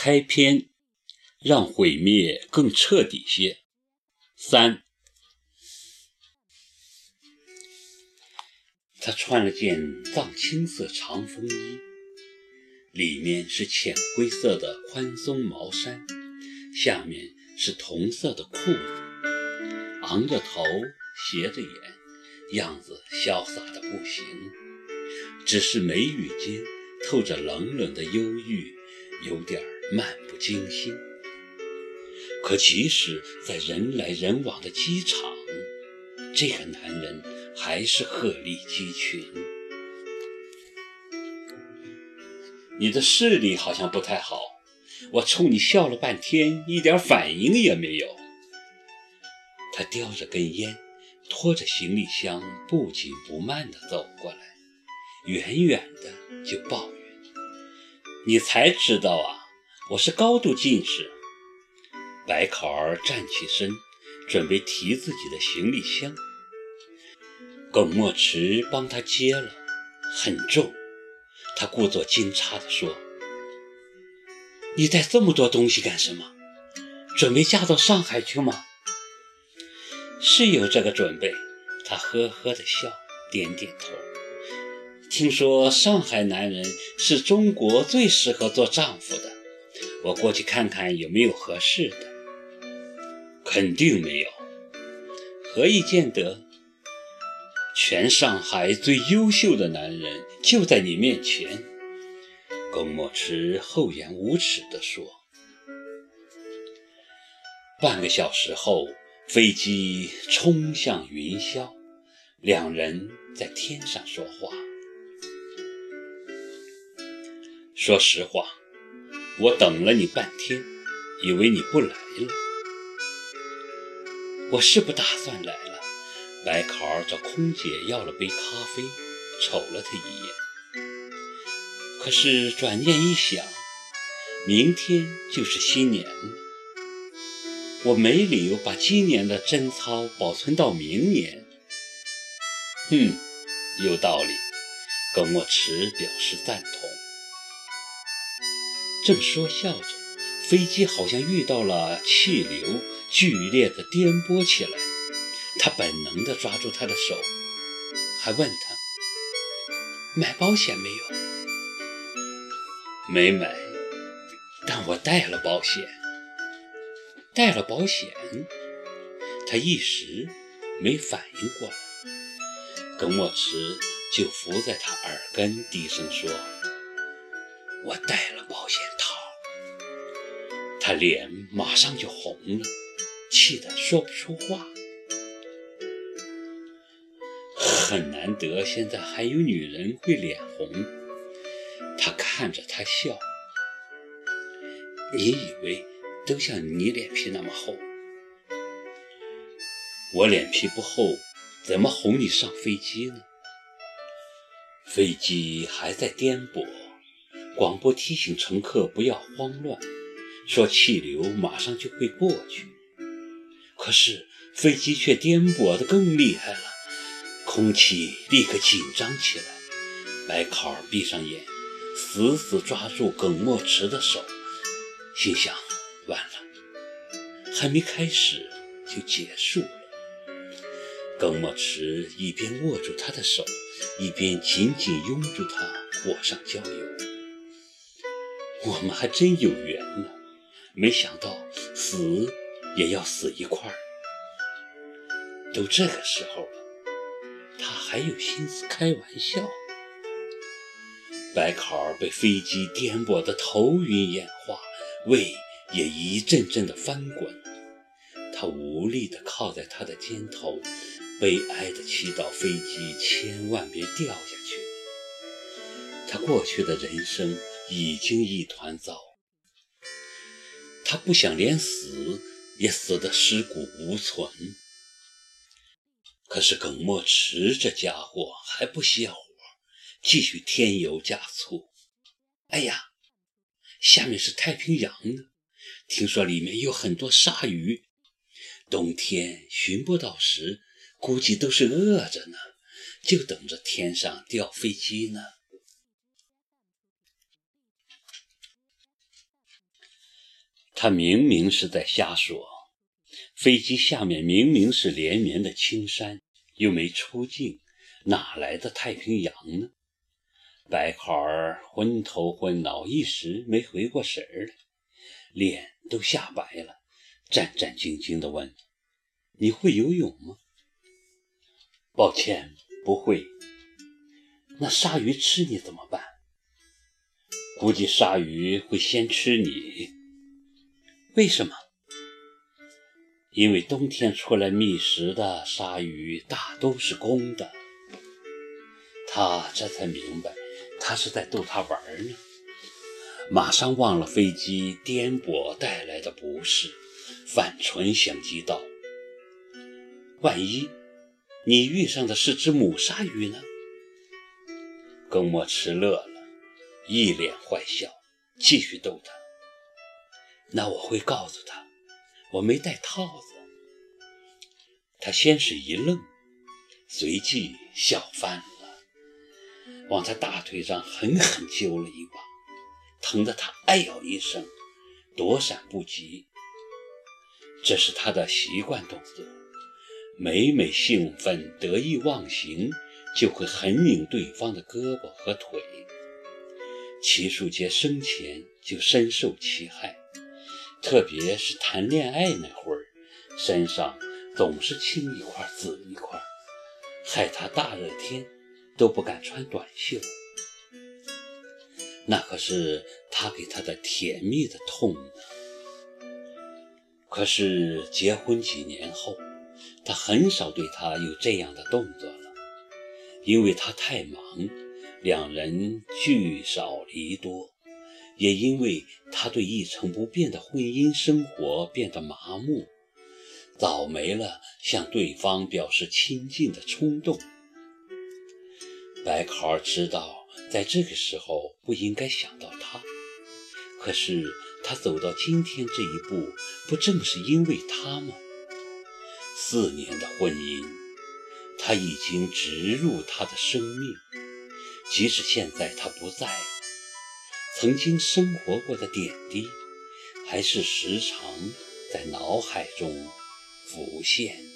开篇让毁灭更彻底些。三，他穿了件藏青色长风衣，里面是浅灰色的宽松毛衫，下面是同色的裤子，昂着头，斜着眼，样子潇洒的不行。只是眉宇间透着冷冷的忧郁，有点儿漫不经心。可即使在人来人往的机场，这个男人还是鹤立鸡群。你的视力好像不太好，我冲你笑了半天，一点反应也没有。他叼着根烟，拖着行李箱，不紧不慢地走过来，远远的就抱怨：“你才知道啊，我是高度近视。”白考儿站起身，准备提自己的行李箱。耿墨池帮他接了，很重。他故作惊诧地说：“你带这么多东西干什么？准备嫁到上海去吗？”“是有这个准备。”他呵呵地笑，点点头。“听说上海男人是中国最适合做丈夫的，我过去看看有没有合适的。”肯定没有，何以见得？全上海最优秀的男人就在你面前。龚墨池厚颜无耻地说。半个小时后，飞机冲向云霄，两人在天上说话。说实话，我等了你半天，以为你不来了。我是不打算来了。白考儿找空姐要了杯咖啡，瞅了他一眼。可是转念一想，明天就是新年了，我没理由把今年的贞操保存到明年。嗯，有道理。耿墨池表示赞同。正说笑着，飞机好像遇到了气流。剧烈的颠簸起来，他本能地抓住他的手，还问他：“买保险没有？”“没买，但我带了保险。”“带了保险？”他一时没反应过来。耿墨池就伏在他耳根，低声说：“我带了保险套。”他脸马上就红了。气得说不出话，很难得，现在还有女人会脸红。他看着他笑，你以为都像你脸皮那么厚？我脸皮不厚，怎么哄你上飞机呢？飞机还在颠簸，广播提醒乘客不要慌乱，说气流马上就会过去。可是飞机却颠簸得更厉害了，空气立刻紧张起来。白考儿闭上眼，死死抓住耿墨池的手，心想：完了，还没开始就结束了。耿墨池一边握住他的手，一边紧紧拥住他，火上浇油。我们还真有缘呢，没想到死。也要死一块儿。都这个时候了，他还有心思开玩笑？白考儿被飞机颠簸得头晕眼花，胃也一阵阵的翻滚。他无力地靠在他的肩头，悲哀地祈祷飞机千万别掉下去。他过去的人生已经一团糟，他不想连死。也死得尸骨无存。可是耿墨池这家伙还不歇火，继续添油加醋。哎呀，下面是太平洋呢，听说里面有很多鲨鱼，冬天寻不到食，估计都是饿着呢，就等着天上掉飞机呢。他明明是在瞎说。飞机下面明明是连绵的青山，又没出境，哪来的太平洋呢？白考儿昏头昏脑，一时没回过神儿来，脸都吓白了，战战兢兢地问：“你会游泳吗？”“抱歉，不会。”“那鲨鱼吃你怎么办？”“估计鲨鱼会先吃你。”“为什么？”“因为冬天出来觅食的鲨鱼大都是公的。”他这才明白。他是在逗他玩呢，马上忘了飞机颠簸带来的不适，反唇相讥道：“万一你遇上的是只母鲨鱼呢？”耿墨池乐了，一脸坏笑，继续逗他：“那我会告诉他，我没带套子。”他先是一愣，随即笑翻了。往他大腿上狠狠揪了一把，疼得他哎呦一声，躲闪不及。这是他的习惯动作，每每兴奋得意忘形，就会狠拧对方的胳膊和腿。齐树杰生前就深受其害，特别是谈恋爱那会儿，身上总是青一块紫一块，害他大热天。都不敢穿短袖，那可是他给他的甜蜜的痛呢。可是结婚几年后，他很少对他有这样的动作了，因为他太忙，两人聚少离多，也因为他对一成不变的婚姻生活变得麻木，早没了向对方表示亲近的冲动。白考儿知道，在这个时候不应该想到他，可是他走到今天这一步，不正是因为他吗？四年的婚姻，他已经植入他的生命，即使现在他不在，曾经生活过的点滴，还是时常在脑海中浮现。